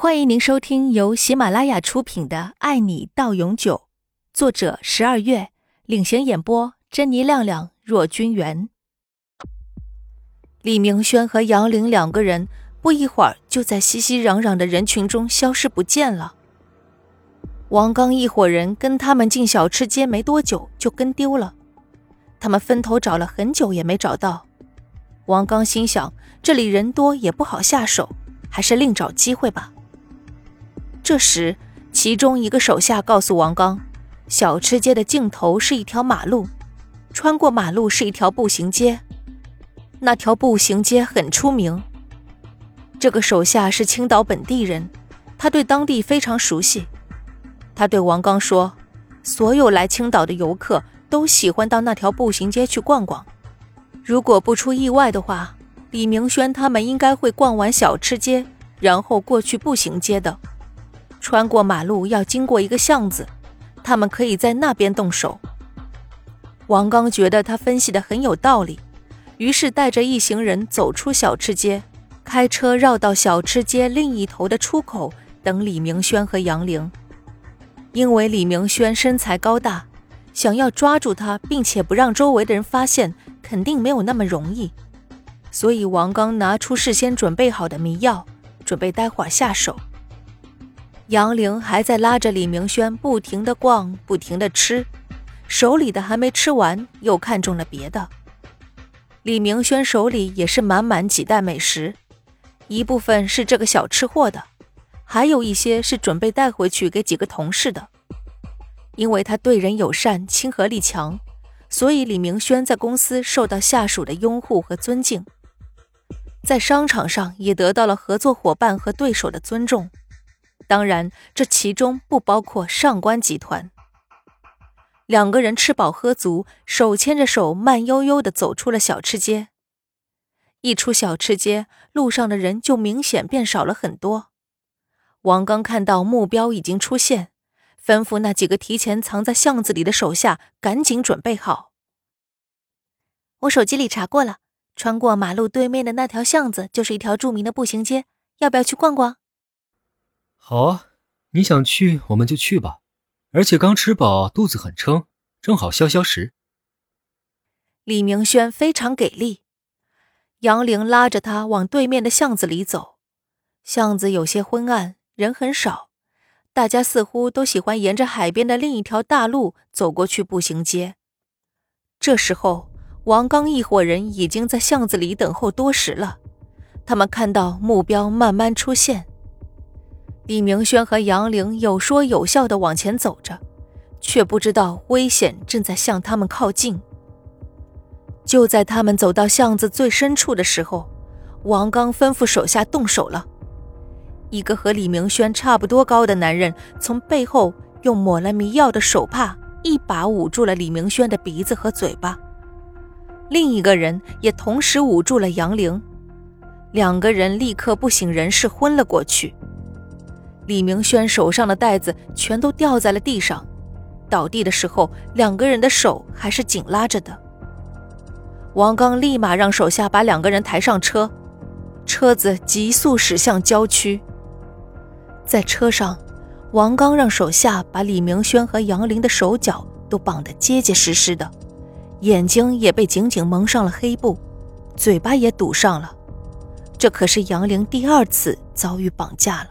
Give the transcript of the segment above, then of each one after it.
欢迎您收听由喜马拉雅出品的《爱你到永久》，作者十二月领衔演播，珍妮、亮亮、若君元。李明轩和杨玲两个人不一会儿就在熙熙攘攘的人群中消失不见了。王刚一伙人跟他们进小吃街没多久就跟丢了，他们分头找了很久也没找到。王刚心想，这里人多也不好下手，还是另找机会吧。这时，其中一个手下告诉王刚，小吃街的尽头是一条马路，穿过马路是一条步行街，那条步行街很出名。这个手下是青岛本地人，他对当地非常熟悉。他对王刚说：“所有来青岛的游客都喜欢到那条步行街去逛逛。如果不出意外的话，李明轩他们应该会逛完小吃街，然后过去步行街的。穿过马路要经过一个巷子，他们可以在那边动手。”王刚觉得他分析的很有道理，于是带着一行人走出小吃街，开车绕到小吃街另一头的出口等李明轩和杨玲。因为李明轩身材高大，想要抓住他，并且不让周围的人发现，肯定没有那么容易。所以王刚拿出事先准备好的迷药，准备待会儿下手。杨玲还在拉着李明轩不停地逛，不停地吃，手里的还没吃完，又看中了别的。李明轩手里也是满满几袋美食，一部分是这个小吃货的。还有一些是准备带回去给几个同事的，因为他对人友善、亲和力强，所以李明轩在公司受到下属的拥护和尊敬，在商场上也得到了合作伙伴和对手的尊重。当然，这其中不包括上官集团。两个人吃饱喝足，手牵着手，慢悠悠地走出了小吃街。一出小吃街，路上的人就明显变少了很多。王刚看到目标已经出现，吩咐那几个提前藏在巷子里的手下赶紧准备好。我手机里查过了，穿过马路对面的那条巷子就是一条著名的步行街，要不要去逛逛？好啊，你想去我们就去吧，而且刚吃饱，肚子很撑，正好消消食。李明轩非常给力，杨玲拉着他往对面的巷子里走，巷子有些昏暗。人很少，大家似乎都喜欢沿着海边的另一条大路走过去步行街。这时候，王刚一伙人已经在巷子里等候多时了。他们看到目标慢慢出现，李明轩和杨玲有说有笑地往前走着，却不知道危险正在向他们靠近。就在他们走到巷子最深处的时候，王刚吩咐手下动手了。一个和李明轩差不多高的男人从背后用抹了迷药的手帕一把捂住了李明轩的鼻子和嘴巴，另一个人也同时捂住了杨玲，两个人立刻不省人事，昏了过去。李明轩手上的袋子全都掉在了地上，倒地的时候，两个人的手还是紧拉着的。王刚立马让手下把两个人抬上车，车子急速驶向郊区。在车上，王刚让手下把李明轩和杨玲的手脚都绑得结结实实的，眼睛也被紧紧蒙上了黑布，嘴巴也堵上了。这可是杨玲第二次遭遇绑架了。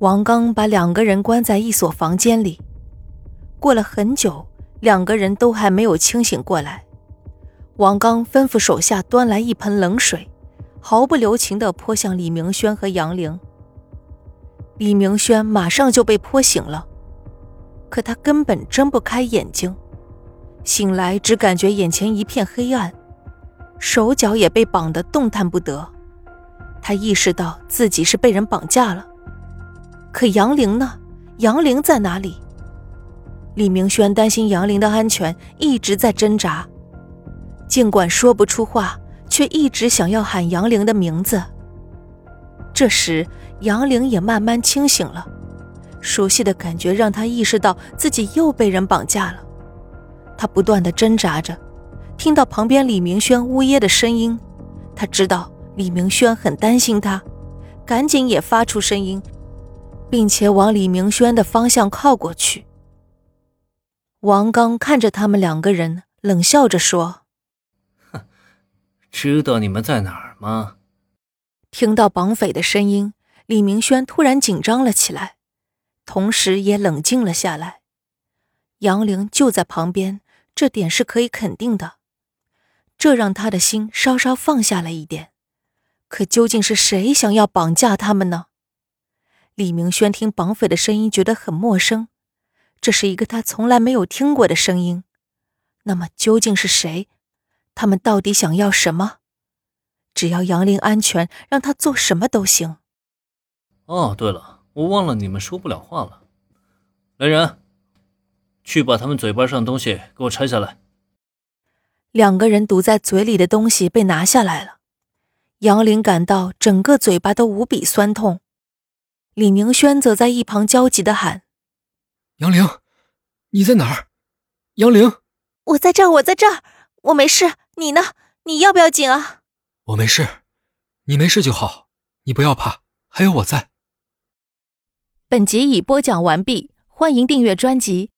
王刚把两个人关在一所房间里，过了很久，两个人都还没有清醒过来。王刚吩咐手下端来一盆冷水，毫不留情地泼向李明轩和杨玲。李明轩马上就被泼醒了，可他根本睁不开眼睛，醒来只感觉眼前一片黑暗，手脚也被绑得动弹不得。他意识到自己是被人绑架了，可杨玲呢？杨玲在哪里？李明轩担心杨玲的安全，一直在挣扎，尽管说不出话，却一直想要喊杨玲的名字。这时。杨玲也慢慢清醒了，熟悉的感觉让她意识到自己又被人绑架了。她不断的挣扎着，听到旁边李明轩呜咽的声音，她知道李明轩很担心她，赶紧也发出声音，并且往李明轩的方向靠过去。王刚看着他们两个人，冷笑着说：“哼，知道你们在哪儿吗？”听到绑匪的声音，李明轩突然紧张了起来，同时也冷静了下来。杨玲就在旁边，这点是可以肯定的，这让他的心稍稍放下了一点。可究竟是谁想要绑架他们呢？李明轩听绑匪的声音觉得很陌生，这是一个他从来没有听过的声音。那么究竟是谁？他们到底想要什么？只要杨林安全，让他做什么都行。哦，对了，我忘了你们说不了话了。来人，去把他们嘴巴上的东西给我拆下来。两个人堵在嘴里的东西被拿下来了。杨林感到整个嘴巴都无比酸痛，李明轩则在一旁焦急的喊：“杨玲，你在哪儿？杨玲，我在这儿，我在这儿，我没事。你呢？你要不要紧啊？我没事，你没事就好，你不要怕，还有我在。”本集已播讲完毕，欢迎订阅专辑。